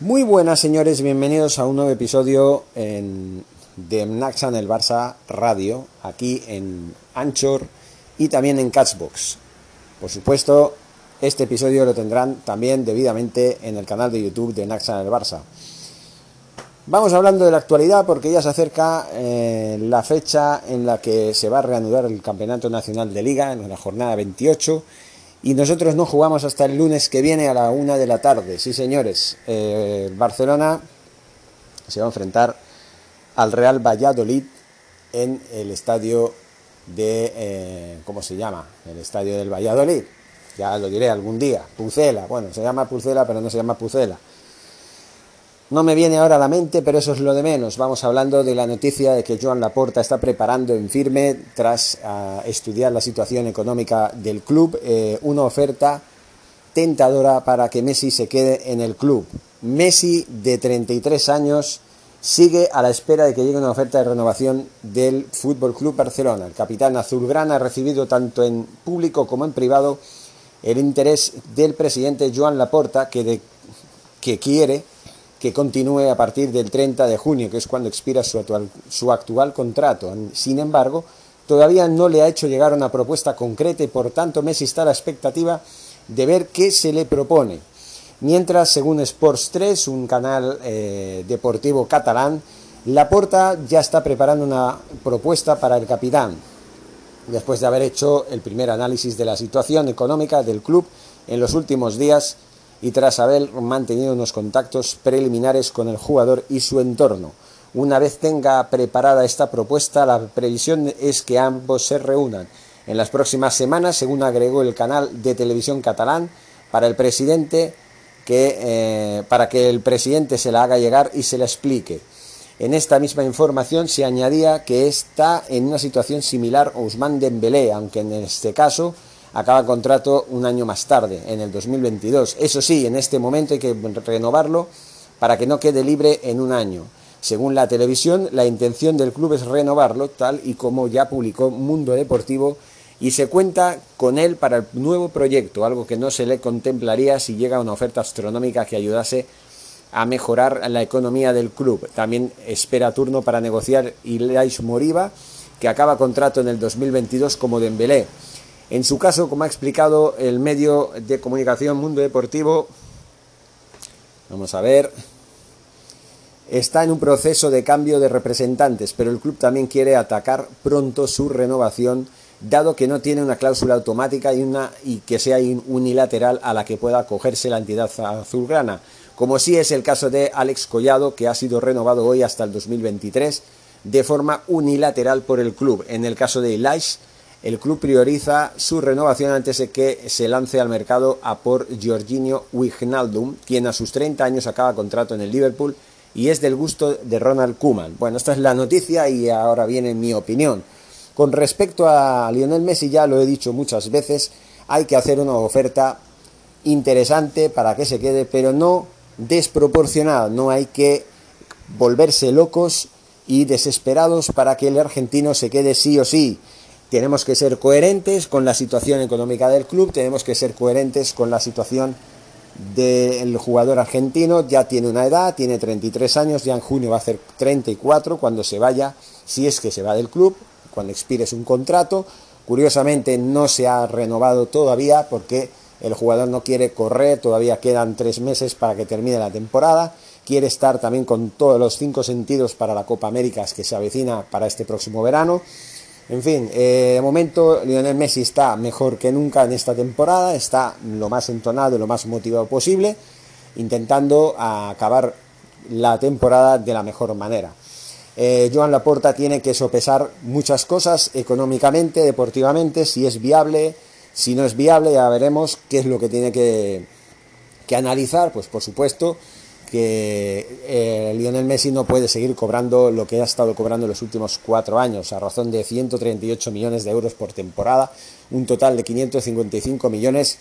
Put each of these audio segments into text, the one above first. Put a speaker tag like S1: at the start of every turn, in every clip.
S1: Muy buenas señores, bienvenidos a un nuevo episodio en, de Naxan el Barça Radio, aquí en Anchor y también en Catchbox. Por supuesto, este episodio lo tendrán también debidamente en el canal de YouTube de Naxan el Barça. Vamos hablando de la actualidad porque ya se acerca eh, la fecha en la que se va a reanudar el Campeonato Nacional de Liga, en la jornada 28 y nosotros no jugamos hasta el lunes que viene a la una de la tarde. Sí, señores. Eh, Barcelona se va a enfrentar al Real Valladolid en el estadio de. Eh, ¿Cómo se llama? El estadio del Valladolid. Ya lo diré algún día. Pucela. Bueno, se llama Pucela, pero no se llama Pucela. No me viene ahora a la mente, pero eso es lo de menos. Vamos hablando de la noticia de que Joan Laporta está preparando en firme, tras ah, estudiar la situación económica del club, eh, una oferta tentadora para que Messi se quede en el club. Messi, de 33 años, sigue a la espera de que llegue una oferta de renovación del Fútbol Club Barcelona. El capitán azulgrana ha recibido tanto en público como en privado el interés del presidente Joan Laporta, que, que quiere que continúe a partir del 30 de junio, que es cuando expira su actual, su actual contrato. Sin embargo, todavía no le ha hecho llegar una propuesta concreta y por tanto Messi está a la expectativa de ver qué se le propone. Mientras, según Sports 3, un canal eh, deportivo catalán, Laporta ya está preparando una propuesta para el capitán, después de haber hecho el primer análisis de la situación económica del club en los últimos días y tras haber mantenido unos contactos preliminares con el jugador y su entorno. Una vez tenga preparada esta propuesta, la previsión es que ambos se reúnan en las próximas semanas, según agregó el canal de televisión catalán, para el presidente que, eh, para que el presidente se la haga llegar y se la explique. En esta misma información se añadía que está en una situación similar a Ousmane Dembélé, aunque en este caso acaba contrato un año más tarde, en el 2022. Eso sí, en este momento hay que renovarlo para que no quede libre en un año. Según la televisión, la intención del club es renovarlo, tal y como ya publicó Mundo Deportivo, y se cuenta con él para el nuevo proyecto, algo que no se le contemplaría si llega una oferta astronómica que ayudase a mejorar la economía del club. También espera turno para negociar Ilais Moriba, que acaba contrato en el 2022 como Dembélé. En su caso, como ha explicado el medio de comunicación Mundo Deportivo, vamos a ver, está en un proceso de cambio de representantes, pero el club también quiere atacar pronto su renovación, dado que no tiene una cláusula automática y, una, y que sea unilateral a la que pueda acogerse la entidad azulgrana, como sí es el caso de Alex Collado, que ha sido renovado hoy hasta el 2023 de forma unilateral por el club. En el caso de Elias, el club prioriza su renovación antes de que se lance al mercado a por Jorginho Wijnaldum, quien a sus 30 años acaba contrato en el Liverpool y es del gusto de Ronald Koeman. Bueno, esta es la noticia y ahora viene mi opinión. Con respecto a Lionel Messi, ya lo he dicho muchas veces, hay que hacer una oferta interesante para que se quede, pero no desproporcionada. No hay que volverse locos y desesperados para que el argentino se quede sí o sí. Tenemos que ser coherentes con la situación económica del club, tenemos que ser coherentes con la situación del jugador argentino, ya tiene una edad, tiene 33 años, ya en junio va a hacer 34 cuando se vaya, si es que se va del club, cuando expire un contrato. Curiosamente no se ha renovado todavía porque el jugador no quiere correr, todavía quedan tres meses para que termine la temporada, quiere estar también con todos los cinco sentidos para la Copa Américas que se avecina para este próximo verano en fin, eh, de momento Lionel Messi está mejor que nunca en esta temporada, está lo más entonado y lo más motivado posible, intentando acabar la temporada de la mejor manera. Eh, Joan Laporta tiene que sopesar muchas cosas económicamente, deportivamente, si es viable, si no es viable, ya veremos qué es lo que tiene que, que analizar, pues por supuesto que eh, Lionel Messi no puede seguir cobrando lo que ha estado cobrando en los últimos cuatro años, a razón de 138 millones de euros por temporada, un total de 555 millones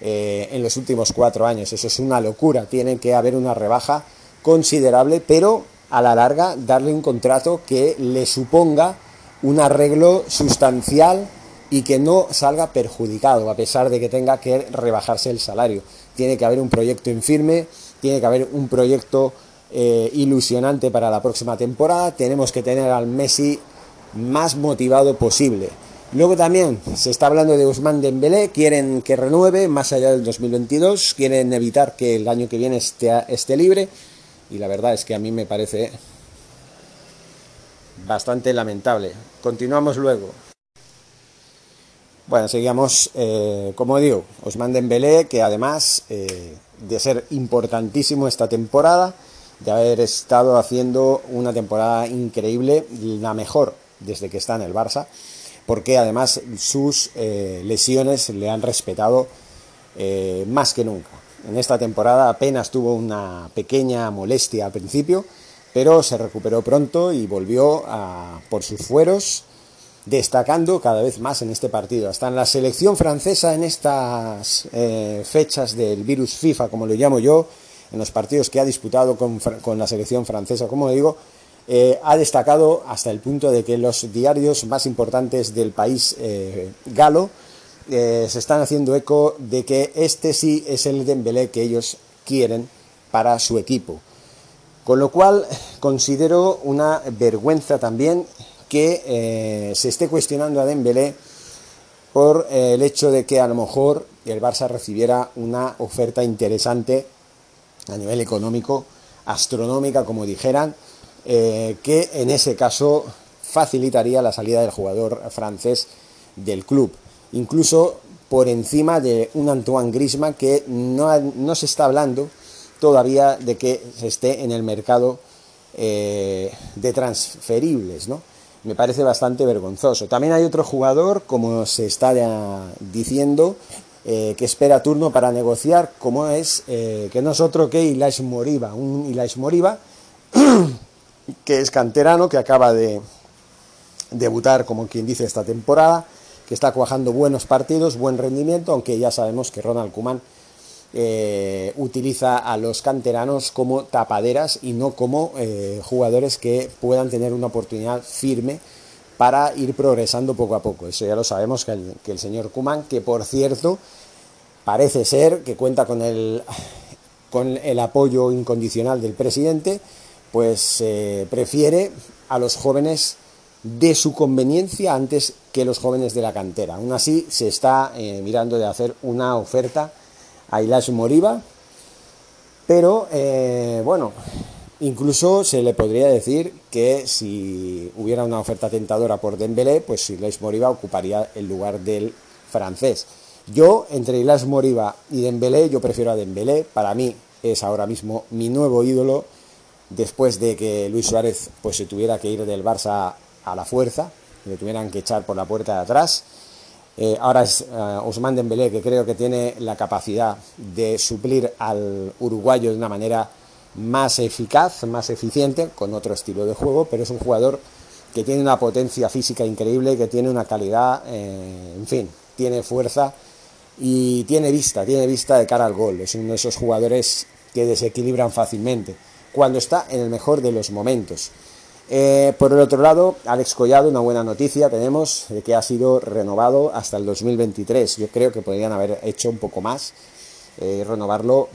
S1: eh, en los últimos cuatro años. Eso es una locura, tiene que haber una rebaja considerable, pero a la larga darle un contrato que le suponga un arreglo sustancial y que no salga perjudicado, a pesar de que tenga que rebajarse el salario. Tiene que haber un proyecto en firme tiene que haber un proyecto eh, ilusionante para la próxima temporada. Tenemos que tener al Messi más motivado posible. Luego también se está hablando de Ousmane Dembélé, quieren que renueve más allá del 2022, quieren evitar que el año que viene esté, libre y la verdad es que a mí me parece bastante lamentable. Continuamos luego. Bueno, seguimos, eh, como digo, Ousmane Dembélé, que además eh, de ser importantísimo esta temporada, de haber estado haciendo una temporada increíble, la mejor desde que está en el Barça, porque además sus eh, lesiones le han respetado eh, más que nunca. En esta temporada apenas tuvo una pequeña molestia al principio, pero se recuperó pronto y volvió a, por sus fueros, destacando cada vez más en este partido. Hasta en la selección francesa, en estas eh, fechas del virus FIFA, como lo llamo yo, en los partidos que ha disputado con, con la selección francesa, como digo, eh, ha destacado hasta el punto de que los diarios más importantes del país eh, galo se están haciendo eco de que este sí es el Dembélé que ellos quieren para su equipo. Con lo cual considero una vergüenza también que se esté cuestionando a Dembélé por el hecho de que a lo mejor el Barça recibiera una oferta interesante a nivel económico, astronómica, como dijeran, eh, que en ese caso facilitaría la salida del jugador francés del club. Incluso por encima de un Antoine Griezmann que no, se está hablando todavía de que se esté en el mercado eh, de transferibles, ¿no? Me parece bastante vergonzoso. También hay otro jugador, como se está diciendo, eh, que espera turno para negociar, como es, que no es otro que Ilaix Moriba, un Ilaix Moriba que es canterano, que acaba de debutar, como quien dice, esta temporada, que está cuajando buenos partidos, buen rendimiento, aunque ya sabemos que Ronald Kuman eh, utiliza a los canteranos como tapaderas y no como eh, jugadores que puedan tener una oportunidad firme para ir progresando poco a poco. Eso ya lo sabemos que el, señor Kuman, que por cierto parece ser que cuenta con el, con el apoyo incondicional del presidente, pues eh, prefiere a los jóvenes de su conveniencia antes que los jóvenes de la cantera. Aún así, se está mirando de hacer una oferta a Ilash Moriba, pero eh, bueno, incluso se le podría decir que si hubiera una oferta tentadora por Dembélé, pues Ilash Moriba ocuparía el lugar del francés. Yo, entre Ilash Moriba y Dembélé, yo prefiero a Dembélé, para mí es ahora mismo mi nuevo ídolo después de que Luis Suárez pues se tuviera que ir del Barça a la fuerza, le tuvieran que echar por la puerta de atrás. Eh, ahora es uh, Ousmane Dembélé que creo que tiene la capacidad de suplir al uruguayo de una manera más eficaz, más eficiente, con otro estilo de juego, pero es un jugador que tiene una potencia física increíble, que tiene una calidad, eh, en fin, tiene fuerza y tiene vista, tiene vista de cara al gol. Es uno de esos jugadores que desequilibran fácilmente cuando está en el mejor de los momentos. Eh, por el otro lado, Alex Collado, una buena noticia tenemos de que ha sido renovado hasta el 2023. Yo creo que podrían haber hecho un poco más eh, renovarlo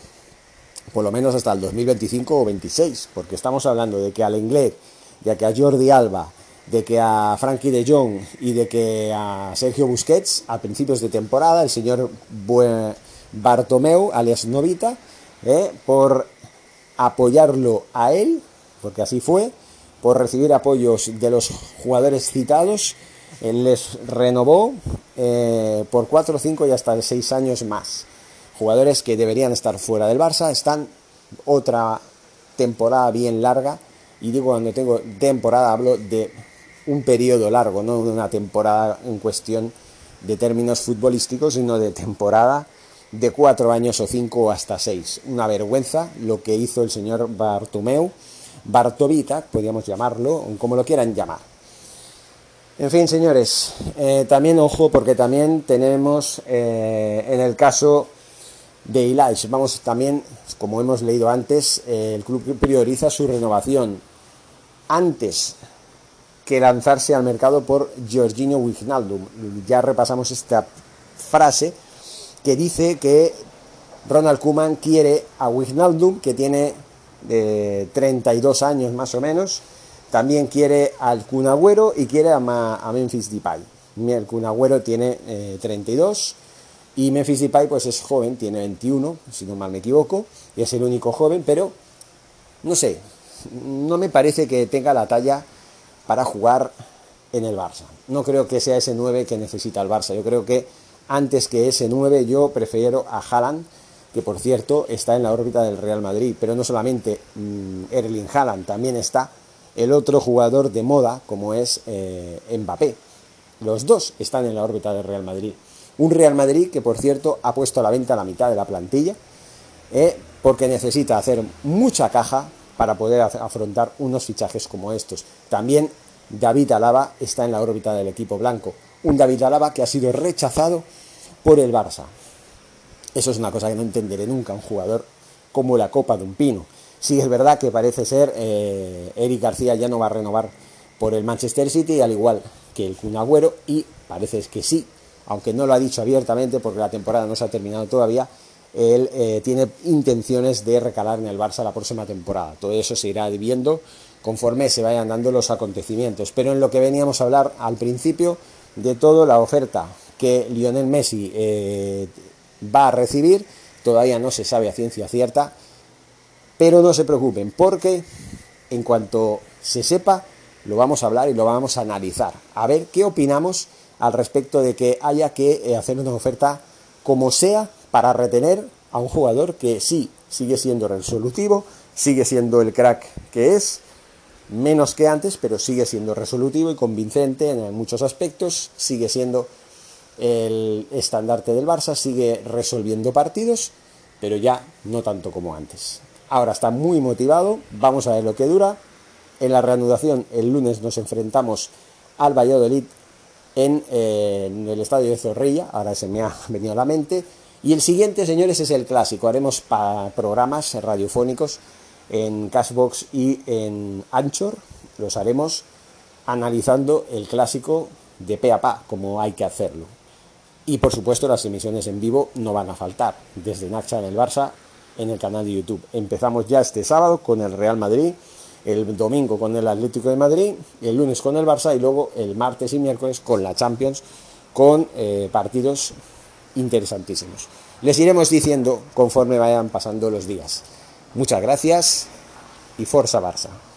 S1: por lo menos hasta el 2025 o 26, porque estamos hablando de que al inglés, de que a Jordi Alba, de que a Frankie de Jong y de que a Sergio Busquets a principios de temporada el señor Bartomeu, alias Novita, eh, por apoyarlo a él, porque así fue, por recibir apoyos de los jugadores citados, les renovó eh, por 4, 5 y hasta 6 años más. Jugadores que deberían estar fuera del Barça, están otra temporada bien larga, y digo cuando tengo temporada hablo de un periodo largo, no de una temporada en cuestión de términos futbolísticos, sino de temporada de cuatro años o cinco o hasta seis. Una vergüenza lo que hizo el señor Bartomeu, Bartovita, podríamos llamarlo, como lo quieran llamar. En fin, señores, eh, también ojo porque también tenemos eh, en el caso de Ilaish, vamos también, como hemos leído antes, eh, el club prioriza su renovación antes que lanzarse al mercado por Giorgino Wijnaldum. Ya repasamos esta frase que dice que Ronald Koeman quiere a Wijnaldum, que tiene 32 años más o menos, también quiere al Cunagüero y quiere a, Memphis Depay. El Cunagüero tiene 32 eh, y Memphis Depay pues es joven, tiene 21, si no mal me equivoco, y es el único joven, pero no sé, no me parece que tenga la talla para jugar en el Barça. No creo que sea ese 9 que necesita el Barça. Yo creo que antes que ese 9 yo prefiero a Haaland, que por cierto está en la órbita del Real Madrid, pero no solamente mm, Erling Haaland, también está el otro jugador de moda como es eh, Mbappé. Los dos están en la órbita del Real Madrid. Un Real Madrid que por cierto ha puesto a la venta la mitad de la plantilla eh, porque necesita hacer mucha caja para poder afrontar unos fichajes como estos. También David Alaba está en la órbita del equipo blanco. Un David Alaba que ha sido rechazado por el Barça. Eso es una cosa que no entenderé nunca, un jugador como la copa de un pino. Sí es verdad que parece ser eh, Eric García ya no va a renovar por el Manchester City, al igual que el Kun Agüero, y parece que sí, aunque no lo ha dicho abiertamente porque la temporada no se ha terminado todavía, él eh, tiene intenciones de recalar en el Barça la próxima temporada. Todo eso se irá viendo conforme se vayan dando los acontecimientos. Pero en lo que veníamos a hablar al principio, de todo, la oferta que Lionel Messi eh, va a recibir, todavía no se sabe a ciencia cierta, pero no se preocupen, porque en cuanto se sepa, lo vamos a hablar y lo vamos a analizar, a ver qué opinamos al respecto de que haya que eh, hacer una oferta como sea para retener a un jugador que sí sigue siendo resolutivo, sigue siendo el crack que es, menos que antes, pero sigue siendo resolutivo y convincente en muchos aspectos, sigue siendo el estandarte del Barça, sigue resolviendo partidos, pero ya no tanto como antes. Ahora está muy motivado, vamos a ver lo que dura. En la reanudación el lunes nos enfrentamos al Valladolid en, eh, en el estadio de Zorrilla, ahora se me ha venido a la mente. Y el siguiente, señores, es el clásico. Haremos programas radiofónicos en Cashbox y en Anchor. Los haremos analizando el clásico de pe a pa, como hay que hacerlo. Y por supuesto las emisiones en vivo no van a faltar, desde Nacha en el Barça en el canal de YouTube. Empezamos ya este sábado con el Real Madrid, el domingo con el Atlético de Madrid, el lunes con el Barça y luego el martes y miércoles con la Champions, con eh, partidos interesantísimos. Les iremos diciendo conforme vayan pasando los días. Muchas gracias y Forza Barça.